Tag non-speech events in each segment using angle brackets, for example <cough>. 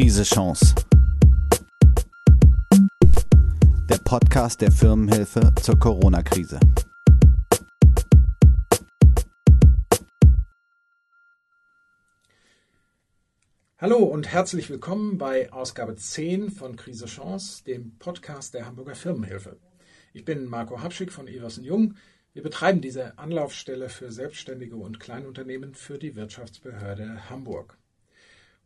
Krise Chance. Der Podcast der Firmenhilfe zur Corona-Krise. Hallo und herzlich willkommen bei Ausgabe 10 von Krise Chance, dem Podcast der Hamburger Firmenhilfe. Ich bin Marco Habschick von Evers Jung. Wir betreiben diese Anlaufstelle für Selbstständige und Kleinunternehmen für die Wirtschaftsbehörde Hamburg.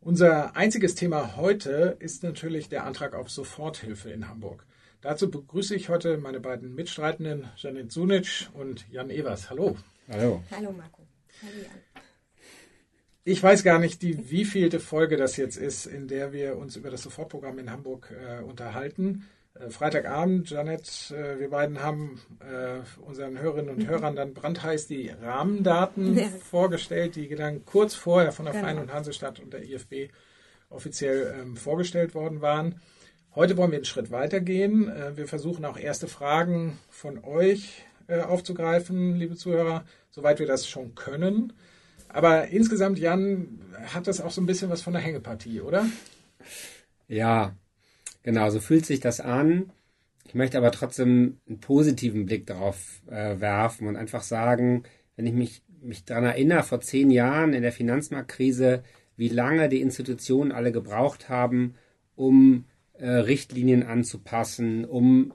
Unser einziges Thema heute ist natürlich der Antrag auf Soforthilfe in Hamburg. Dazu begrüße ich heute meine beiden Mitstreitenden, Janet Sunic und Jan Evers. Hallo. Hallo. Hallo Marco. Hallo Jan. Ich weiß gar nicht, die wievielte Folge das jetzt ist, in der wir uns über das Sofortprogramm in Hamburg äh, unterhalten. Äh, Freitagabend, Janet, äh, wir beiden haben äh, unseren Hörerinnen und Hörern dann brandheiß die Rahmendaten ja. vorgestellt, die dann kurz vorher von der genau. Freien und Hansestadt und der IFB offiziell ähm, vorgestellt worden waren. Heute wollen wir einen Schritt weitergehen. Wir versuchen auch erste Fragen von euch aufzugreifen, liebe Zuhörer, soweit wir das schon können. Aber insgesamt, Jan, hat das auch so ein bisschen was von der Hängepartie, oder? Ja, genau, so fühlt sich das an. Ich möchte aber trotzdem einen positiven Blick darauf äh, werfen und einfach sagen, wenn ich mich, mich daran erinnere, vor zehn Jahren in der Finanzmarktkrise, wie lange die Institutionen alle gebraucht haben, um äh, Richtlinien anzupassen, um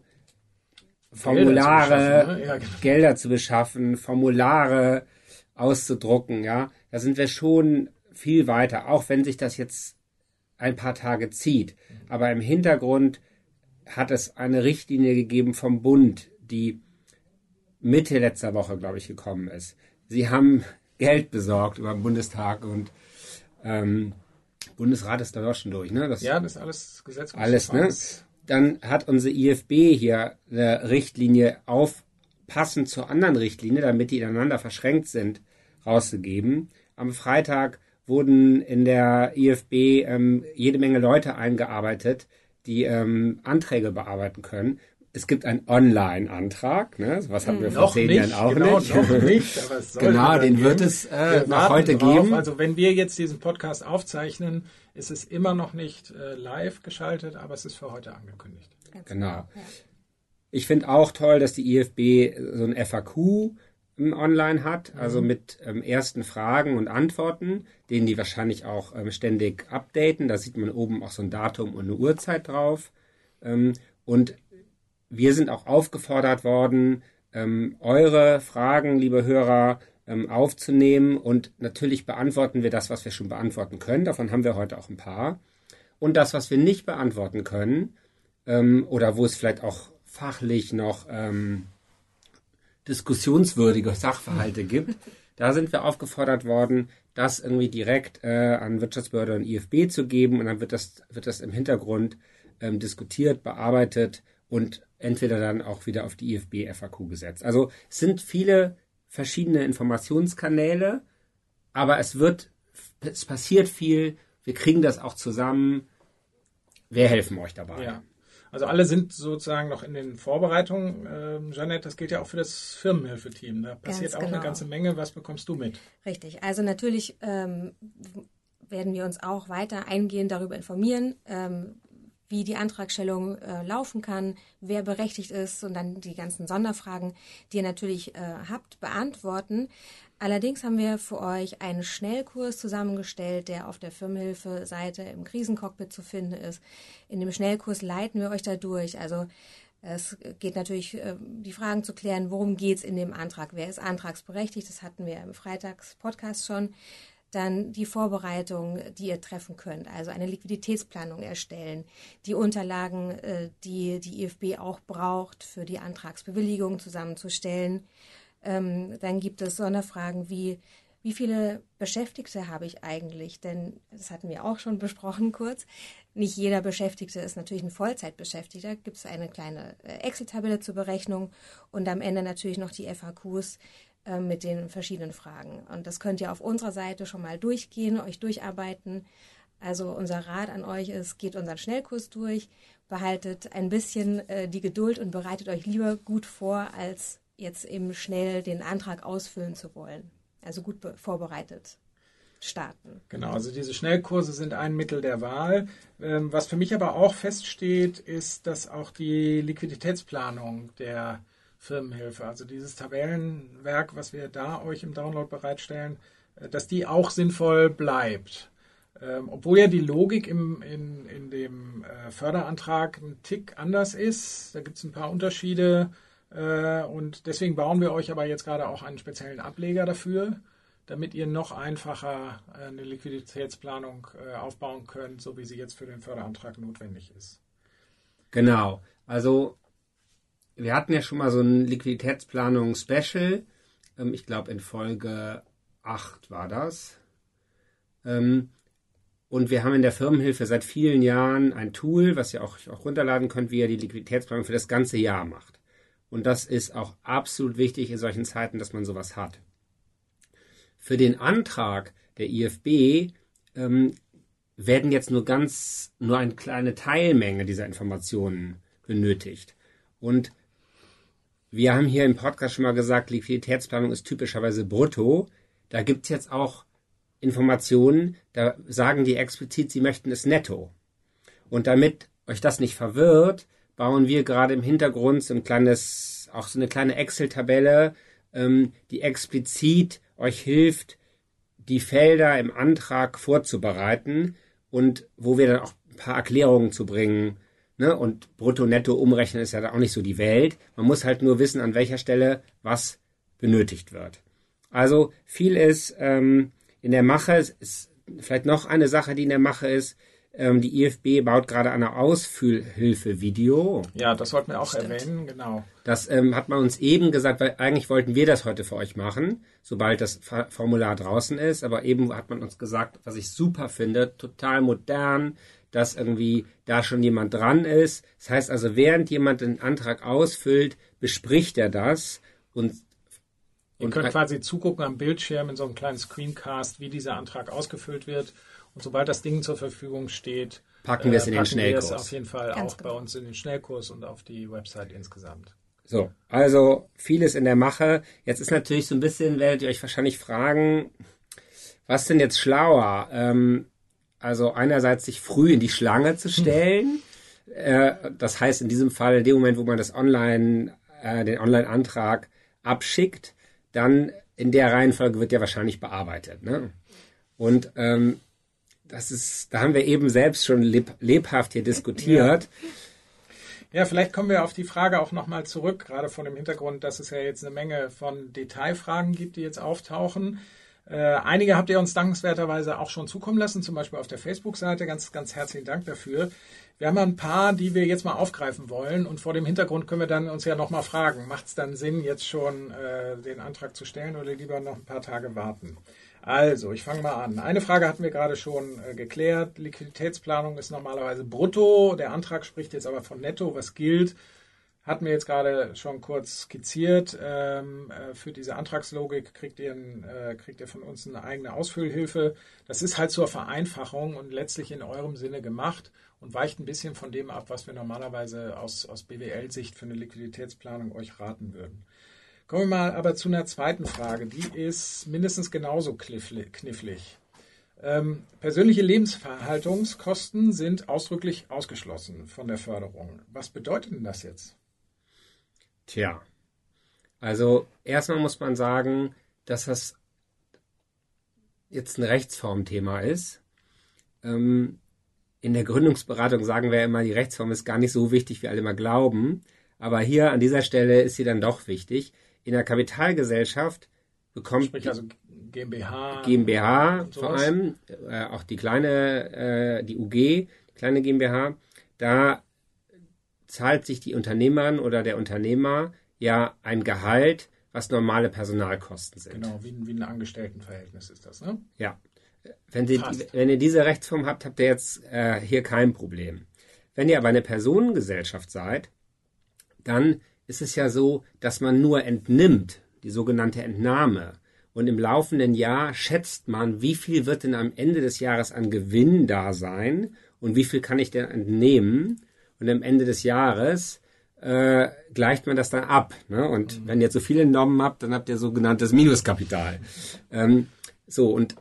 Formulare, Gelder zu, ne? ja, genau. Gelder zu beschaffen, Formulare auszudrucken, ja, da sind wir schon viel weiter, auch wenn sich das jetzt ein paar Tage zieht. Aber im Hintergrund hat es eine Richtlinie gegeben vom Bund, die Mitte letzter Woche, glaube ich, gekommen ist. Sie haben <laughs> Geld besorgt über den Bundestag und ähm, Bundesrat ist da doch schon durch, ne? Das, ja, das ist alles Gesetz. Alles, ne? Dann hat unsere IFB hier eine Richtlinie auf, passend zur anderen Richtlinie, damit die ineinander verschränkt sind, rausgegeben. Am Freitag wurden in der IFB ähm, jede Menge Leute eingearbeitet, die ähm, Anträge bearbeiten können. Es gibt einen Online-Antrag, ne? was haben wir hm, vor zehn Jahren auch genau, nicht. Noch nicht <laughs> genau, den geben. wird es äh, noch heute drauf. geben. Also wenn wir jetzt diesen Podcast aufzeichnen, ist es immer noch nicht äh, live geschaltet, aber es ist für heute angekündigt. Ganz genau. Ja. Ich finde auch toll, dass die IFB so ein FAQ online hat, also mhm. mit ähm, ersten Fragen und Antworten, denen die wahrscheinlich auch ähm, ständig updaten. Da sieht man oben auch so ein Datum und eine Uhrzeit drauf. Ähm, und wir sind auch aufgefordert worden, ähm, eure Fragen, liebe Hörer, ähm, aufzunehmen. Und natürlich beantworten wir das, was wir schon beantworten können. Davon haben wir heute auch ein paar. Und das, was wir nicht beantworten können, ähm, oder wo es vielleicht auch fachlich noch diskussionswürdige Sachverhalte gibt. Da sind wir aufgefordert worden, das irgendwie direkt äh, an Wirtschaftsbehörde und IFB zu geben und dann wird das, wird das im Hintergrund ähm, diskutiert, bearbeitet und entweder dann auch wieder auf die IFB FAQ gesetzt. Also es sind viele verschiedene Informationskanäle, aber es wird, es passiert viel, wir kriegen das auch zusammen. Wir helfen euch dabei. Ja. Also alle sind sozusagen noch in den Vorbereitungen. Ähm, Jeanette, das gilt ja auch für das Firmenhilfeteam. Da passiert Ganz auch genau. eine ganze Menge. Was bekommst du mit? Richtig. Also natürlich ähm, werden wir uns auch weiter eingehend darüber informieren, ähm, wie die Antragstellung äh, laufen kann, wer berechtigt ist und dann die ganzen Sonderfragen, die ihr natürlich äh, habt, beantworten. Allerdings haben wir für euch einen Schnellkurs zusammengestellt, der auf der Firmenhilfe-Seite im Krisencockpit zu finden ist. In dem Schnellkurs leiten wir euch da durch. Also es geht natürlich, äh, die Fragen zu klären, worum geht es in dem Antrag, wer ist antragsberechtigt, das hatten wir im Freitagspodcast schon. Dann die Vorbereitung, die ihr treffen könnt, also eine Liquiditätsplanung erstellen, die Unterlagen, äh, die die IFB auch braucht, für die Antragsbewilligung zusammenzustellen ähm, dann gibt es Sonderfragen wie, wie viele Beschäftigte habe ich eigentlich? Denn das hatten wir auch schon besprochen kurz. Nicht jeder Beschäftigte ist natürlich ein Vollzeitbeschäftigter. Gibt es eine kleine äh, Excel-Tabelle zur Berechnung und am Ende natürlich noch die FAQs äh, mit den verschiedenen Fragen. Und das könnt ihr auf unserer Seite schon mal durchgehen, euch durcharbeiten. Also unser Rat an euch ist, geht unseren Schnellkurs durch, behaltet ein bisschen äh, die Geduld und bereitet euch lieber gut vor, als jetzt eben schnell den Antrag ausfüllen zu wollen. Also gut vorbereitet. starten. Genau, also diese Schnellkurse sind ein Mittel der Wahl. Ähm, was für mich aber auch feststeht, ist, dass auch die Liquiditätsplanung der Firmenhilfe, also dieses Tabellenwerk, was wir da euch im Download bereitstellen, äh, dass die auch sinnvoll bleibt. Ähm, obwohl ja die Logik im, in, in dem äh, Förderantrag ein Tick anders ist. Da gibt es ein paar Unterschiede. Äh, und deswegen bauen wir euch aber jetzt gerade auch einen speziellen Ableger dafür, damit ihr noch einfacher äh, eine Liquiditätsplanung äh, aufbauen könnt, so wie sie jetzt für den Förderantrag notwendig ist. Genau. Also wir hatten ja schon mal so ein Liquiditätsplanung-Special. Ähm, ich glaube in Folge 8 war das. Ähm, und wir haben in der Firmenhilfe seit vielen Jahren ein Tool, was ihr auch, auch runterladen könnt, wie ihr die Liquiditätsplanung für das ganze Jahr macht. Und das ist auch absolut wichtig in solchen Zeiten, dass man sowas hat. Für den Antrag der IFB ähm, werden jetzt nur ganz, nur eine kleine Teilmenge dieser Informationen benötigt. Und wir haben hier im Podcast schon mal gesagt, Liquiditätsplanung ist typischerweise brutto. Da gibt es jetzt auch Informationen, da sagen die explizit, sie möchten es netto. Und damit euch das nicht verwirrt, bauen wir gerade im Hintergrund so ein kleines, auch so eine kleine Excel-Tabelle, ähm, die explizit euch hilft, die Felder im Antrag vorzubereiten und wo wir dann auch ein paar Erklärungen zu bringen. Ne? Und Brutto-Netto umrechnen ist ja auch nicht so die Welt. Man muss halt nur wissen, an welcher Stelle was benötigt wird. Also viel ist ähm, in der Mache ist vielleicht noch eine Sache, die in der Mache ist. Ähm, die IFB baut gerade eine Ausfüllhilfe-Video. Ja, das sollten wir auch Stimmt. erwähnen, genau. Das ähm, hat man uns eben gesagt, weil eigentlich wollten wir das heute für euch machen, sobald das Formular draußen ist. Aber eben hat man uns gesagt, was ich super finde, total modern, dass irgendwie da schon jemand dran ist. Das heißt also, während jemand den Antrag ausfüllt, bespricht er das und Ihr könnt quasi zugucken am Bildschirm in so einem kleinen Screencast, wie dieser Antrag ausgefüllt wird. Und sobald das Ding zur Verfügung steht, packen wir es in den Schnellkurs. Wir es auf jeden Fall Ganz auch genau. bei uns in den Schnellkurs und auf die Website insgesamt. So, also vieles in der Mache. Jetzt ist natürlich so ein bisschen, werdet ihr euch wahrscheinlich fragen, was denn jetzt schlauer? Ähm, also einerseits sich früh in die Schlange zu stellen. Hm. Äh, das heißt in diesem Fall, in dem Moment, wo man das Online, äh, den Online-Antrag abschickt, dann in der Reihenfolge wird ja wahrscheinlich bearbeitet. Ne? Und ähm, das ist, da haben wir eben selbst schon leb, lebhaft hier diskutiert. Ja. ja. vielleicht kommen wir auf die Frage auch nochmal zurück, gerade vor dem Hintergrund, dass es ja jetzt eine Menge von Detailfragen gibt, die jetzt auftauchen. Äh, einige habt ihr uns dankenswerterweise auch schon zukommen lassen, zum Beispiel auf der Facebook-Seite. Ganz, ganz herzlichen Dank dafür. Wir haben ein paar, die wir jetzt mal aufgreifen wollen und vor dem Hintergrund können wir dann uns ja nochmal fragen, macht es dann Sinn, jetzt schon äh, den Antrag zu stellen oder lieber noch ein paar Tage warten? Also, ich fange mal an. Eine Frage hatten wir gerade schon äh, geklärt. Liquiditätsplanung ist normalerweise brutto. Der Antrag spricht jetzt aber von netto. Was gilt? Hatten wir jetzt gerade schon kurz skizziert. Ähm, äh, für diese Antragslogik kriegt ihr, ein, äh, kriegt ihr von uns eine eigene Ausfüllhilfe. Das ist halt zur Vereinfachung und letztlich in eurem Sinne gemacht und weicht ein bisschen von dem ab, was wir normalerweise aus, aus BWL-Sicht für eine Liquiditätsplanung euch raten würden. Kommen wir mal aber zu einer zweiten Frage. Die ist mindestens genauso knifflig. Ähm, persönliche Lebensverhaltungskosten sind ausdrücklich ausgeschlossen von der Förderung. Was bedeutet denn das jetzt? Tja, also erstmal muss man sagen, dass das jetzt ein Rechtsformthema ist. Ähm, in der Gründungsberatung sagen wir immer, die Rechtsform ist gar nicht so wichtig, wie alle immer glauben. Aber hier an dieser Stelle ist sie dann doch wichtig. In der Kapitalgesellschaft bekommt Sprich also GmbH, GmbH vor allem, äh, auch die kleine, äh, die UG, kleine GmbH, da zahlt sich die Unternehmerin oder der Unternehmer ja ein Gehalt, was normale Personalkosten sind. Genau, wie, wie ein Angestelltenverhältnis ist das, ne? Ja. Wenn, Sie, wenn ihr diese Rechtsform habt, habt ihr jetzt äh, hier kein Problem. Wenn ihr aber eine Personengesellschaft seid, dann ist es ja so, dass man nur entnimmt, die sogenannte Entnahme. Und im laufenden Jahr schätzt man, wie viel wird denn am Ende des Jahres an Gewinn da sein und wie viel kann ich denn entnehmen. Und am Ende des Jahres äh, gleicht man das dann ab. Ne? Und mhm. wenn ihr jetzt so viele entnommen habt, dann habt ihr sogenanntes Minuskapital. Ähm, so, und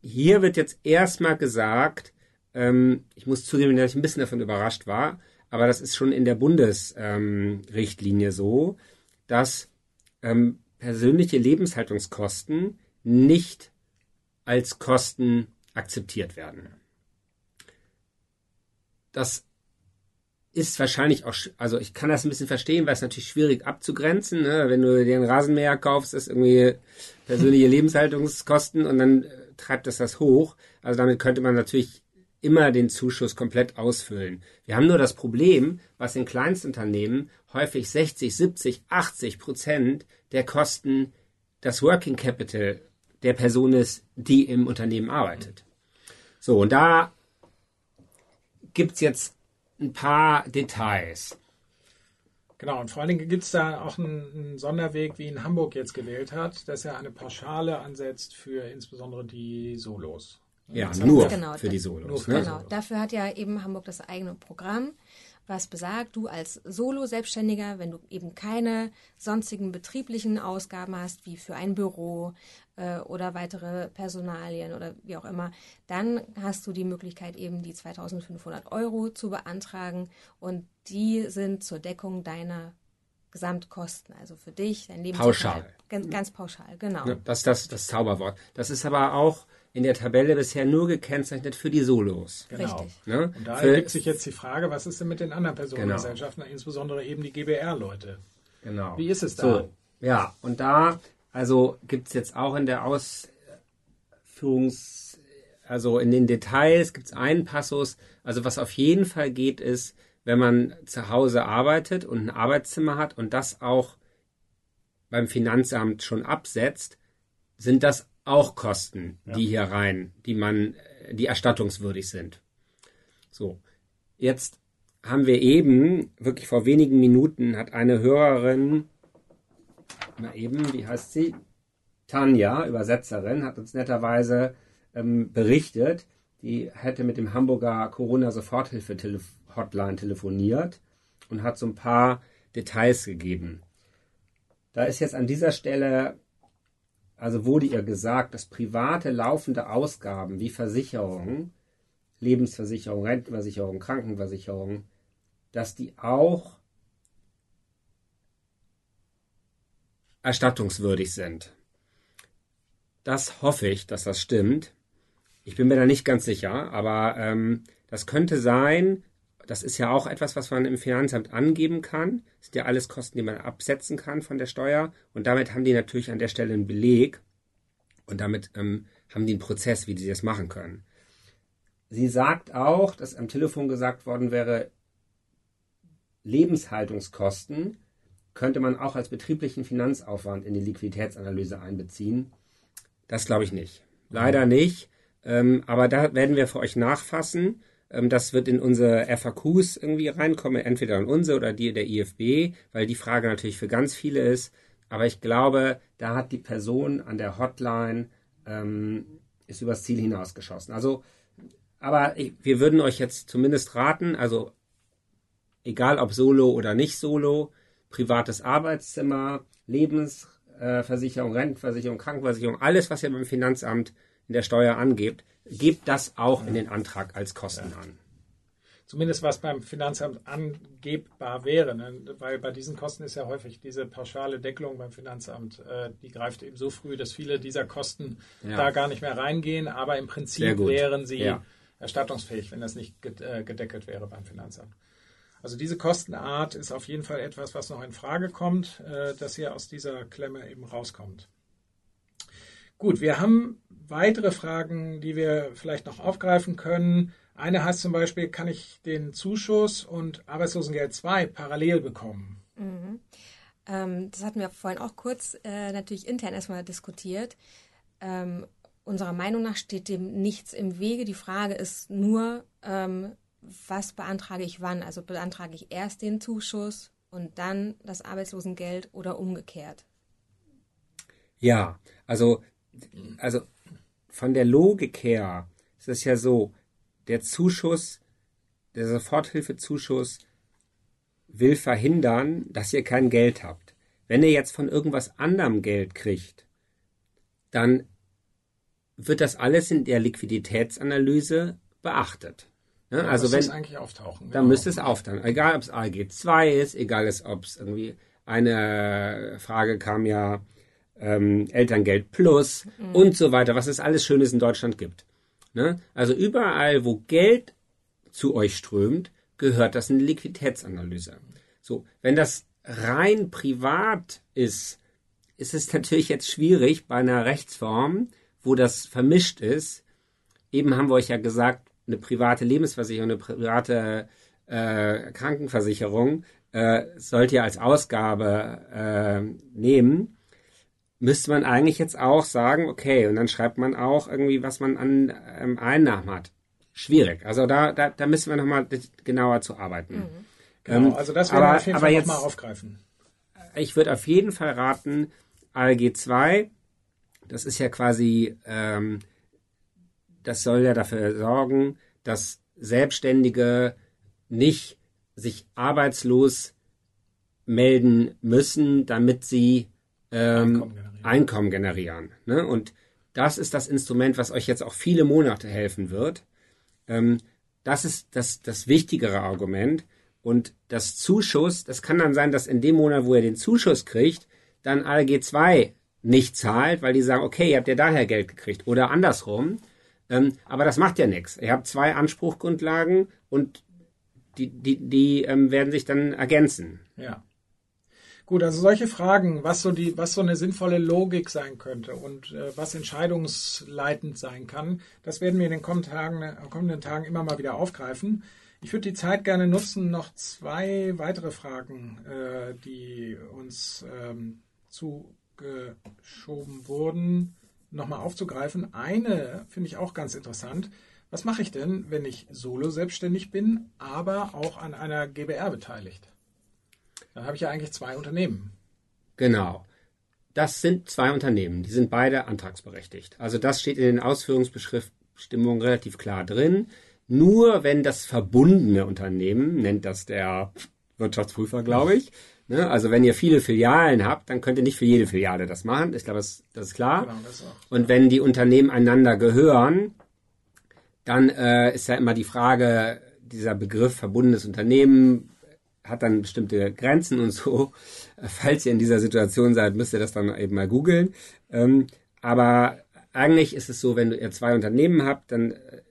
hier wird jetzt erstmal gesagt, ähm, ich muss zugeben, dass ich ein bisschen davon überrascht war, aber das ist schon in der Bundesrichtlinie ähm, so, dass ähm, persönliche Lebenshaltungskosten nicht als Kosten akzeptiert werden. Das ist wahrscheinlich auch, also ich kann das ein bisschen verstehen, weil es natürlich schwierig abzugrenzen. Ne? Wenn du dir einen Rasenmäher kaufst, ist irgendwie persönliche Lebenshaltungskosten und dann äh, treibt das das hoch. Also damit könnte man natürlich immer den Zuschuss komplett ausfüllen. Wir haben nur das Problem, was in Kleinstunternehmen häufig 60, 70, 80 Prozent der Kosten das Working Capital der Person ist, die im Unternehmen arbeitet. So, und da gibt's jetzt ein paar Details. Genau, und vor allen Dingen gibt es da auch einen, einen, Sonderweg, wie in Hamburg jetzt gewählt hat, dass er eine Pauschale ansetzt für insbesondere die Solos. Ja, nur genau, für die Solos. Ne? Genau, dafür hat ja eben Hamburg das eigene Programm was besagt, du als Solo-Selbstständiger, wenn du eben keine sonstigen betrieblichen Ausgaben hast, wie für ein Büro äh, oder weitere Personalien oder wie auch immer, dann hast du die Möglichkeit eben die 2500 Euro zu beantragen und die sind zur Deckung deiner Gesamtkosten, also für dich, dein Leben. Pauschal. Ganz, ganz pauschal, genau. Das ist das, das Zauberwort. Das ist aber auch in der Tabelle bisher nur gekennzeichnet für die Solos. Genau. Richtig. Ne? Und da ergibt sich jetzt die Frage, was ist denn mit den anderen Personengesellschaften, genau. insbesondere eben die GBR-Leute? Genau. Wie ist es da? So, ja, und da, also gibt es jetzt auch in der Ausführungs-, also in den Details gibt es einen Passus, also was auf jeden Fall geht, ist, wenn man zu Hause arbeitet und ein Arbeitszimmer hat und das auch beim Finanzamt schon absetzt, sind das auch Kosten, ja. die hier rein, die man, die erstattungswürdig sind. So. Jetzt haben wir eben, wirklich vor wenigen Minuten, hat eine Hörerin, na eben, wie heißt sie? Tanja, Übersetzerin, hat uns netterweise ähm, berichtet, die hätte mit dem Hamburger Corona-Soforthilfe-Hotline telefoniert und hat so ein paar Details gegeben. Da ist jetzt an dieser Stelle also wurde ihr gesagt, dass private laufende Ausgaben wie Versicherung, Lebensversicherung, Rentenversicherung, Krankenversicherung, dass die auch erstattungswürdig sind. Das hoffe ich, dass das stimmt. Ich bin mir da nicht ganz sicher, aber ähm, das könnte sein, das ist ja auch etwas, was man im Finanzamt angeben kann. Das sind ja alles Kosten, die man absetzen kann von der Steuer. Und damit haben die natürlich an der Stelle einen Beleg. Und damit ähm, haben die einen Prozess, wie sie das machen können. Sie sagt auch, dass am Telefon gesagt worden wäre, Lebenshaltungskosten könnte man auch als betrieblichen Finanzaufwand in die Liquiditätsanalyse einbeziehen. Das glaube ich nicht. Leider nicht. Ähm, aber da werden wir für euch nachfassen. Ähm, das wird in unsere FAQs irgendwie reinkommen, entweder in unsere oder die der IFB, weil die Frage natürlich für ganz viele ist. Aber ich glaube, da hat die Person an der Hotline ähm, ist übers Ziel hinausgeschossen. Also, aber ich, wir würden euch jetzt zumindest raten, also egal ob Solo oder nicht Solo, privates Arbeitszimmer, Lebensversicherung, Rentenversicherung, Krankenversicherung, alles, was ihr beim Finanzamt in der Steuer angebt, gebt das auch in den Antrag als Kosten an. Zumindest was beim Finanzamt angebbar wäre, ne? weil bei diesen Kosten ist ja häufig diese pauschale Deckelung beim Finanzamt, äh, die greift eben so früh, dass viele dieser Kosten ja. da gar nicht mehr reingehen, aber im Prinzip wären sie ja. erstattungsfähig, wenn das nicht äh, gedeckelt wäre beim Finanzamt. Also diese Kostenart ist auf jeden Fall etwas, was noch in Frage kommt, äh, dass ihr aus dieser Klemme eben rauskommt. Gut, wir haben weitere Fragen, die wir vielleicht noch aufgreifen können. Eine heißt zum Beispiel, kann ich den Zuschuss und Arbeitslosengeld 2 parallel bekommen? Mhm. Ähm, das hatten wir vorhin auch kurz äh, natürlich intern erstmal diskutiert. Ähm, unserer Meinung nach steht dem nichts im Wege. Die Frage ist nur, ähm, was beantrage ich wann? Also beantrage ich erst den Zuschuss und dann das Arbeitslosengeld oder umgekehrt? Ja, also also von der Logik her ist es ja so, der Zuschuss, der Soforthilfezuschuss will verhindern, dass ihr kein Geld habt. Wenn ihr jetzt von irgendwas anderem Geld kriegt, dann wird das alles in der Liquiditätsanalyse beachtet. Ne? Ja, also wenn, es eigentlich auftauchen. dann genau. müsste es auftauchen. Egal, ob es ALG 2 ist, egal, ob es irgendwie eine Frage kam ja ähm, Elterngeld Plus und so weiter, was es alles Schönes in Deutschland gibt. Ne? Also überall, wo Geld zu euch strömt, gehört das in Liquiditätsanalyse. So, wenn das rein privat ist, ist es <laughs> natürlich jetzt schwierig bei einer Rechtsform, wo das vermischt ist. Eben haben wir euch ja gesagt, eine private Lebensversicherung, eine private äh, Krankenversicherung äh, sollt ihr als Ausgabe äh, nehmen. Müsste man eigentlich jetzt auch sagen, okay, und dann schreibt man auch irgendwie, was man an ähm, Einnahmen hat. Schwierig. Also da, da, da müssen wir nochmal genauer zu arbeiten. Genau, Ähm, also das werden aber- wir auf jeden aber Fall jetzt- nochmal aufgreifen. ich würde auf jeden Fall raten, ALG 2, das ist ja quasi, ähm, das soll ja dafür sorgen, dass Selbstständige nicht sich arbeitslos melden müssen, damit sie ähm, Einkommen generieren. Einkommen generieren. Ne? Und das ist das Instrument, was euch jetzt auch viele Monate helfen wird. Ähm, das ist das, das wichtigere Argument. Und das Zuschuss, das kann dann sein, dass in dem Monat, wo ihr den Zuschuss kriegt, dann ALG 2 nicht zahlt, weil die sagen, okay, ihr habt ja daher Geld gekriegt. Oder andersrum. Ähm, aber das macht ja nichts. Ihr habt zwei Anspruchgrundlagen und die, die, die ähm, werden sich dann ergänzen. Ja. Gut, also solche Fragen, was so die, was so eine sinnvolle Logik sein könnte und äh, was entscheidungsleitend sein kann, das werden wir in den kommenden Tagen, äh, kommenden Tagen immer mal wieder aufgreifen. Ich würde die Zeit gerne nutzen, noch zwei weitere Fragen, äh, die uns ähm, zugeschoben wurden, nochmal aufzugreifen. Eine finde ich auch ganz interessant. Was mache ich denn, wenn ich solo selbstständig bin, aber auch an einer GBR beteiligt? Dann habe ich ja eigentlich zwei Unternehmen. Genau. Das sind zwei Unternehmen, die sind beide antragsberechtigt. Also das steht in den Ausführungsbestimmungen relativ klar drin. Nur wenn das verbundene Unternehmen, nennt das der Wirtschaftsprüfer, glaube ich. Ne? Also wenn ihr viele Filialen habt, dann könnt ihr nicht für jede Filiale das machen. Ich glaube, das, das ist klar. Genau, das auch. Und wenn die Unternehmen einander gehören, dann äh, ist ja immer die Frage, dieser Begriff verbundenes Unternehmen hat dann bestimmte Grenzen und so. <laughs> Falls ihr in dieser Situation seid, müsst ihr das dann eben mal googeln. Ähm, aber eigentlich ist es so, wenn ihr zwei Unternehmen habt, dann äh,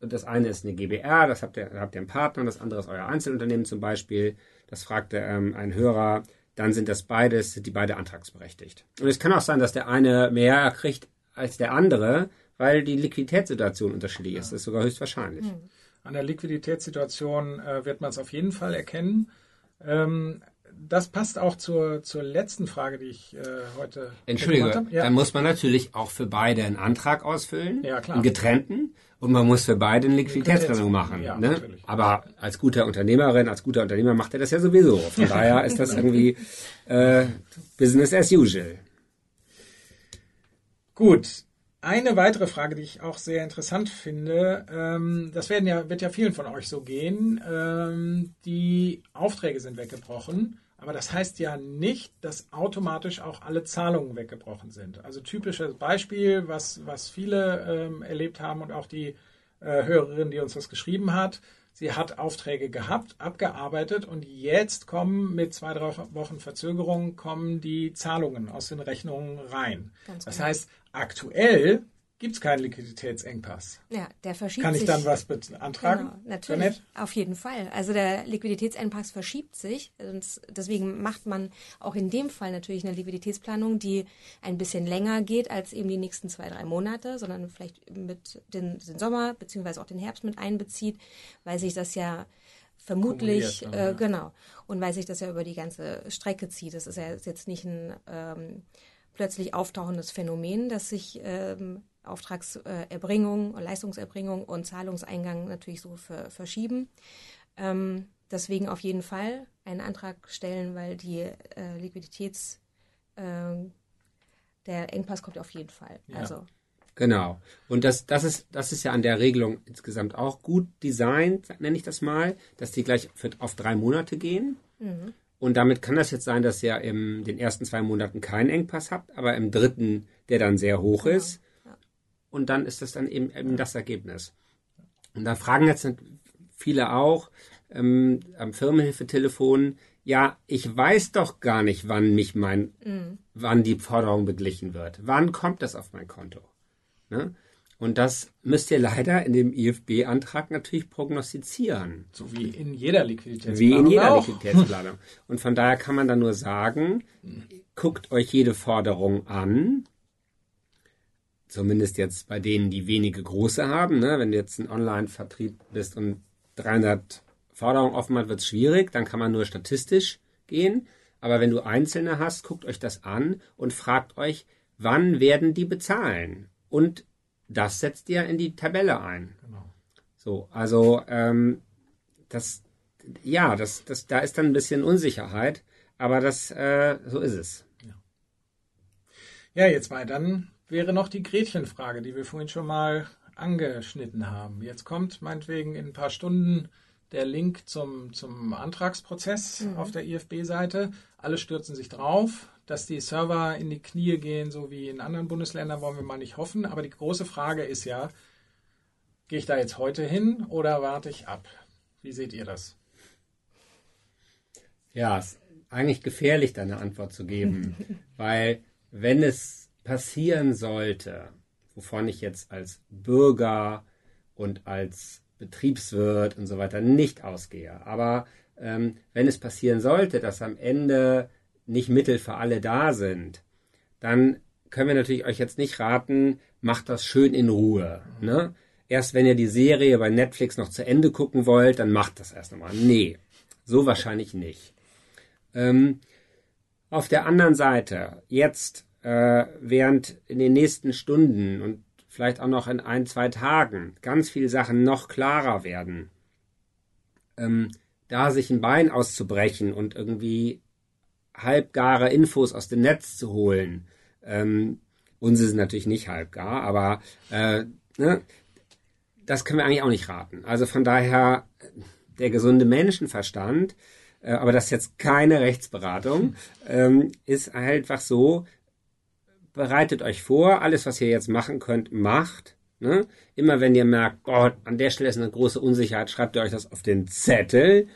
das eine ist eine GBR, das habt ihr, habt ihr einen Partner, das andere ist euer Einzelunternehmen zum Beispiel. Das fragte ähm, ein Hörer. Dann sind das beides, sind die beide antragsberechtigt. Und es kann auch sein, dass der eine mehr kriegt als der andere, weil die Liquiditätssituation unterschiedlich ist. Das ist sogar höchstwahrscheinlich. An der Liquiditätssituation äh, wird man es auf jeden Fall erkennen. Ähm, das passt auch zur, zur letzten Frage, die ich äh, heute Entschuldige, habe. Ja. dann muss man natürlich auch für beide einen Antrag ausfüllen, Ja, klar. einen getrennten, und man muss für beide eine Liquiditätsplanung machen. Ja, ne? Aber als guter Unternehmerin, als guter Unternehmer macht er das ja sowieso. Von daher ist das irgendwie äh, Business as usual. Gut. Eine weitere Frage, die ich auch sehr interessant finde, ähm, das werden ja, wird ja vielen von euch so gehen, ähm, die Aufträge sind weggebrochen, aber das heißt ja nicht, dass automatisch auch alle Zahlungen weggebrochen sind. Also typisches Beispiel, was, was viele ähm, erlebt haben und auch die äh, Hörerin, die uns das geschrieben hat, sie hat Aufträge gehabt, abgearbeitet und jetzt kommen mit zwei, drei Wochen Verzögerung kommen die Zahlungen aus den Rechnungen rein. Ganz das genau. heißt, aktuell gibt es keinen Liquiditätsengpass. Ja, der verschiebt Kann ich sich. dann was beantragen? Genau, natürlich. Auf jeden Fall. Also der Liquiditätsengpass verschiebt sich. Und deswegen macht man auch in dem Fall natürlich eine Liquiditätsplanung, die ein bisschen länger geht als eben die nächsten zwei, drei Monate, sondern vielleicht mit den, den Sommer beziehungsweise auch den Herbst mit einbezieht, weil sich das ja vermutlich, dann, ja. äh, genau, und weil sich das ja über die ganze Strecke zieht. Das ist ja jetzt nicht ein ähm, plötzlich auftauchendes Phänomen, dass sich ähm, Auftragserbringung, Leistungserbringung und Zahlungseingang natürlich so ver verschieben. Ähm, deswegen auf jeden Fall einen Antrag stellen, weil die äh, Liquiditäts, ähm, der Engpass kommt auf jeden Fall. Ja. Also Genau. Und das, das, ist, das ist ja an der Regelung insgesamt auch gut designt, nenne ich das mal, dass die gleich für, auf drei Monate gehen. Und damit kann das jetzt sein, dass ihr in den ersten zwei Monaten keinen Engpass habt, aber im dritten, der dann sehr hoch ist, und dann ist das dann eben, eben das Ergebnis. Und da fragen jetzt viele auch ähm, am Firmenhilfetelefon, ja, ich weiß doch gar nicht, wann mich mein, mhm. wann die Forderung beglichen wird. Wann kommt das auf mein Konto? Ne? Und das müsst ihr leider in dem IFB-Antrag natürlich prognostizieren. So wie in jeder Liquiditätsplanung. Wie in jeder auch. Liquiditätsplanung. <laughs> Und von daher kann man dann nur sagen, guckt euch jede Forderung an. Zumindest jetzt bei denen, die wenige große haben. Ne? Wenn du jetzt ein Online-Vertrieb bist und 300 Forderung offen hat, wird es schwierig, dann kann man nur statistisch gehen. Aber wenn du Einzelne hast, guckt euch das an und fragt euch, wann werden die bezahlen? Und das setzt ihr in die Tabelle ein. Genau. So, also ähm, das, ja, das, das, da ist dann ein bisschen Unsicherheit, aber das, äh, so ist es. Ja, ja jetzt mal, dann wäre noch die Gretchenfrage, die wir vorhin schon mal angeschnitten haben. Jetzt kommt meinetwegen in ein paar Stunden der Link zum, zum Antragsprozess mhm. auf der IFB-Seite. Alle stürzen sich drauf. Dass die Server in die Knie gehen, so wie in anderen Bundesländern, wollen wir mal nicht hoffen. Aber die große Frage ist ja, gehe ich da jetzt heute hin oder warte ich ab? Wie seht ihr das? Ja, es ist eigentlich gefährlich, da eine Antwort zu geben. <laughs> weil wenn es passieren sollte, wovon ich jetzt als Bürger und als Betriebswirt und so weiter nicht ausgehe. Aber ähm, wenn es passieren sollte, dass am Ende nicht Mittel für alle da sind, dann können wir natürlich euch jetzt nicht raten, macht das schön in Ruhe. Ne? Erst wenn ihr die Serie bei Netflix noch zu Ende gucken wollt, dann macht das erst nochmal. Nee, so wahrscheinlich nicht. Ähm, auf der anderen Seite, jetzt äh, während in den nächsten Stunden und vielleicht auch noch in ein, zwei Tagen ganz viele Sachen noch klarer werden, ähm, da sich ein Bein auszubrechen und irgendwie halbgare Infos aus dem Netz zu holen, ähm, uns ist natürlich nicht halbgar, aber äh, ne, das können wir eigentlich auch nicht raten. Also von daher der gesunde Menschenverstand, äh, aber das ist jetzt keine Rechtsberatung, ähm, ist einfach so, bereitet euch vor, alles, was ihr jetzt machen könnt, macht. Ne? Immer wenn ihr merkt, Gott, an der Stelle ist eine große Unsicherheit, schreibt ihr euch das auf den Zettel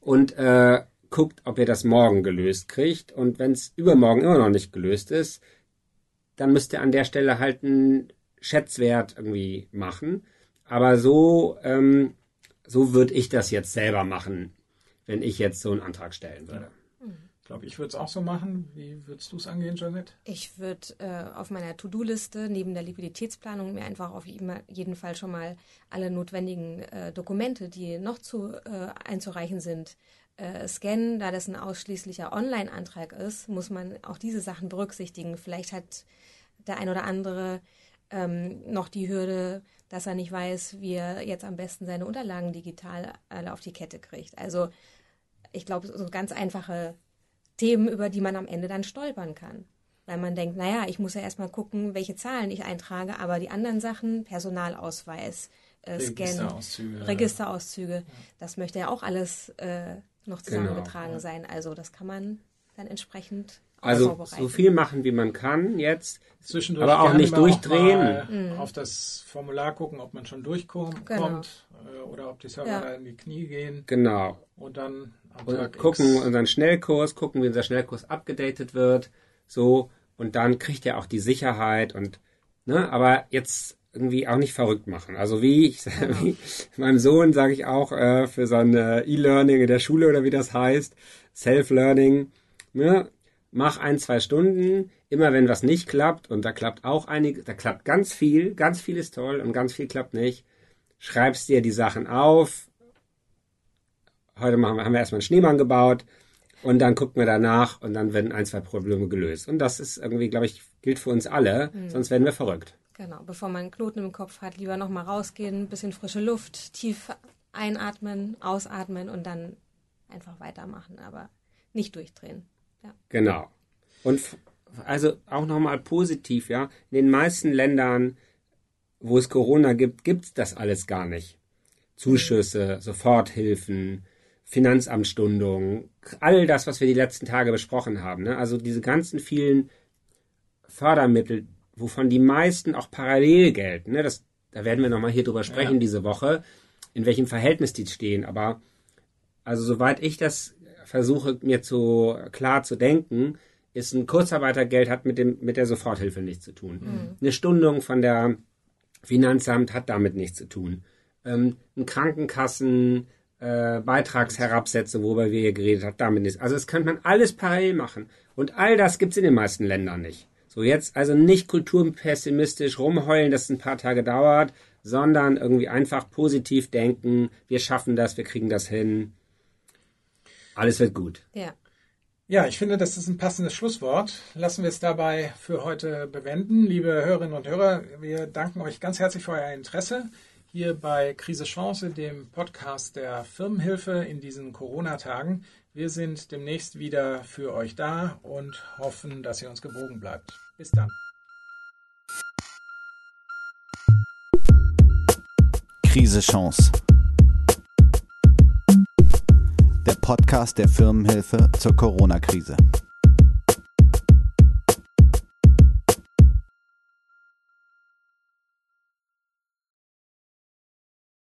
und äh, guckt, ob ihr das morgen gelöst kriegt. Und wenn es übermorgen immer noch nicht gelöst ist, dann müsst ihr an der Stelle halt einen Schätzwert irgendwie machen. Aber so, ähm, so würde ich das jetzt selber machen, wenn ich jetzt so einen Antrag stellen würde. Ich glaube, ich würde es auch so machen. Wie würdest du es angehen, Janet? Ich würde äh, auf meiner To-Do-Liste neben der Liquiditätsplanung mir einfach auf jeden Fall schon mal alle notwendigen äh, Dokumente, die noch zu äh, einzureichen sind, äh, scannen. Da das ein ausschließlicher Online-Antrag ist, muss man auch diese Sachen berücksichtigen. Vielleicht hat der ein oder andere ähm, noch die Hürde, dass er nicht weiß, wie er jetzt am besten seine Unterlagen digital alle auf die Kette kriegt. Also ich glaube, so ganz einfache Themen, über die man am Ende dann stolpern kann. Weil man denkt, naja, ich muss ja erstmal gucken, welche Zahlen ich eintrage, aber die anderen Sachen, Personalausweis, äh, Scan, Registerauszüge, ja. das möchte ja auch alles äh, noch zusammengetragen genau, ja. sein. Also das kann man dann entsprechend also so viel machen, wie man kann jetzt, Zwischendurch aber auch nicht durchdrehen. Auch mhm. Auf das Formular gucken, ob man schon durchkommt genau. Äh, oder ob die Server ja. da in die Knie gehen. Genau. Und dann und gucken unseren Schnellkurs, gucken, wie unser Schnellkurs abgedatet wird, so und dann kriegt er auch die Sicherheit und ne, aber jetzt irgendwie auch nicht verrückt machen. Also wie, ich, <laughs> wie meinem Sohn sage ich auch äh, für so ein E-Learning in der Schule oder wie das heißt, Self-Learning, ne, mach ein, zwei Stunden, immer wenn was nicht klappt und da klappt auch einige, da klappt ganz viel, ganz viel ist toll und ganz viel klappt nicht, schreibst dir die Sachen auf, heute machen wir, haben wir erstmal einen Schneemann gebaut und dann gucken wir danach und dann werden ein, zwei Probleme gelöst. Und das ist irgendwie, glaube ich, gilt für uns alle, mhm. sonst werden wir verrückt. Genau, bevor man einen Knoten im Kopf hat, lieber nochmal rausgehen, ein bisschen frische Luft, tief einatmen, ausatmen und dann einfach weitermachen, aber nicht durchdrehen. Ja. Genau. Und also auch nochmal positiv, ja, in den meisten Ländern, wo es Corona gibt, gibt es das alles gar nicht. Zuschüsse, Soforthilfen, Finanzamtstundung, all das, was wir die letzten Tage besprochen haben. Ne? Also diese ganzen vielen Fördermittel, wovon die meisten auch parallel gelten. Ne? Das, da werden wir nochmal hier drüber sprechen ja. diese Woche, in welchem Verhältnis die stehen. Aber also soweit ich das versuche mir zu klar zu denken, ist ein Kurzarbeitergeld hat mit dem mit der Soforthilfe nichts zu tun. Mhm. Eine Stundung von der Finanzamt hat damit nichts zu tun. Ähm, ein Krankenkassen äh, worüber wir hier geredet haben, damit nichts. Also das könnte man alles parallel machen. Und all das gibt's in den meisten Ländern nicht. So jetzt also nicht kulturpessimistisch rumheulen, dass es ein paar Tage dauert, sondern irgendwie einfach positiv denken, wir schaffen das, wir kriegen das hin. Alles wird gut. Ja. Ja, ich finde, das ist ein passendes Schlusswort. Lassen wir es dabei für heute bewenden. Liebe Hörerinnen und Hörer, wir danken euch ganz herzlich für euer Interesse hier bei Krise Chance, dem Podcast der Firmenhilfe in diesen Corona-Tagen. Wir sind demnächst wieder für euch da und hoffen, dass ihr uns gewogen bleibt. Bis dann. Krise Chance. Der Podcast der Firmenhilfe zur Corona-Krise.